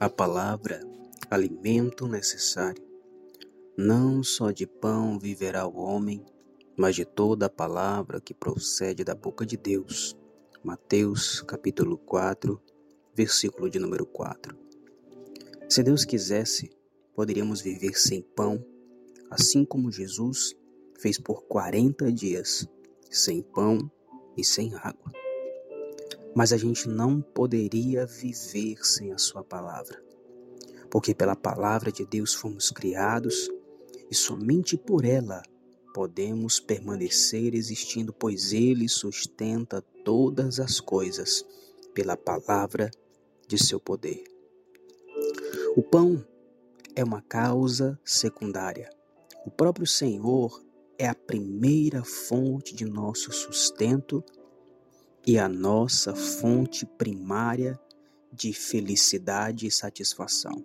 A palavra, alimento necessário. Não só de pão viverá o homem, mas de toda a palavra que procede da boca de Deus. Mateus capítulo 4, versículo de número 4. Se Deus quisesse, poderíamos viver sem pão, assim como Jesus fez por 40 dias, sem pão e sem água. Mas a gente não poderia viver sem a Sua palavra, porque pela palavra de Deus fomos criados e somente por ela podemos permanecer existindo, pois Ele sustenta todas as coisas pela palavra de seu poder. O pão é uma causa secundária. O próprio Senhor é a primeira fonte de nosso sustento e a nossa fonte primária de felicidade e satisfação.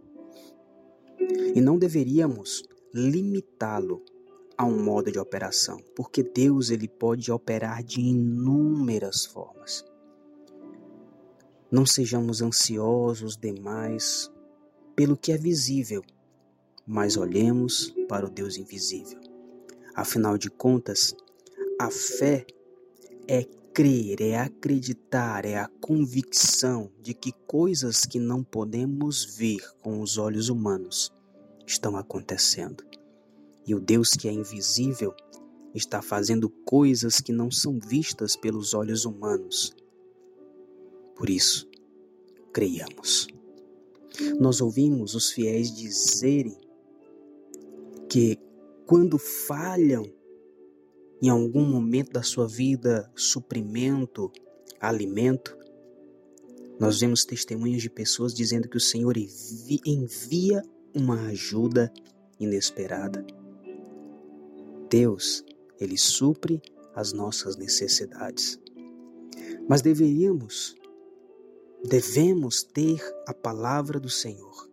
E não deveríamos limitá-lo a um modo de operação, porque Deus ele pode operar de inúmeras formas. Não sejamos ansiosos demais pelo que é visível, mas olhemos para o Deus invisível. Afinal de contas, a fé é crer, é acreditar, é a convicção de que coisas que não podemos ver com os olhos humanos estão acontecendo. E o Deus que é invisível está fazendo coisas que não são vistas pelos olhos humanos. Por isso, creiamos. Nós ouvimos os fiéis dizerem que quando falham em algum momento da sua vida suprimento, alimento, nós vemos testemunhos de pessoas dizendo que o Senhor envia uma ajuda inesperada. Deus, Ele supre as nossas necessidades. Mas deveríamos, devemos ter a palavra do Senhor.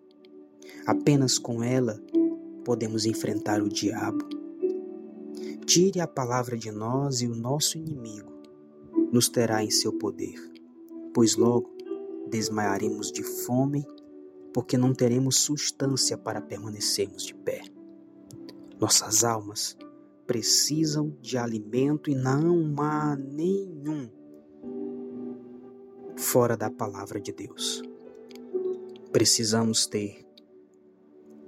Apenas com ela podemos enfrentar o diabo Tire a palavra de nós e o nosso inimigo nos terá em seu poder, pois logo desmaiaremos de fome, porque não teremos substância para permanecermos de pé. Nossas almas precisam de alimento e não há nenhum fora da palavra de Deus. Precisamos ter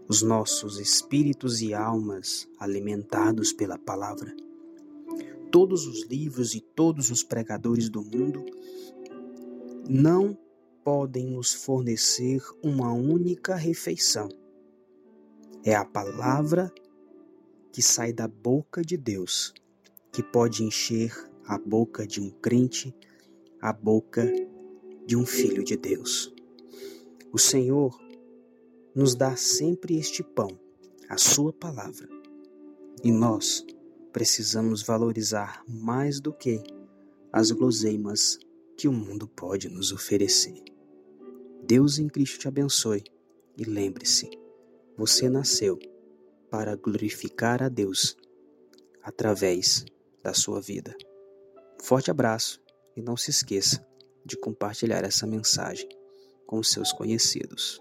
os nossos espíritos e almas alimentados pela palavra. Todos os livros e todos os pregadores do mundo não podem nos fornecer uma única refeição. É a palavra que sai da boca de Deus que pode encher a boca de um crente, a boca de um filho de Deus. O Senhor nos dá sempre este pão, a Sua palavra. E nós precisamos valorizar mais do que as guloseimas que o mundo pode nos oferecer. Deus em Cristo te abençoe e lembre-se, você nasceu para glorificar a Deus através da sua vida. Forte abraço e não se esqueça de compartilhar essa mensagem com seus conhecidos.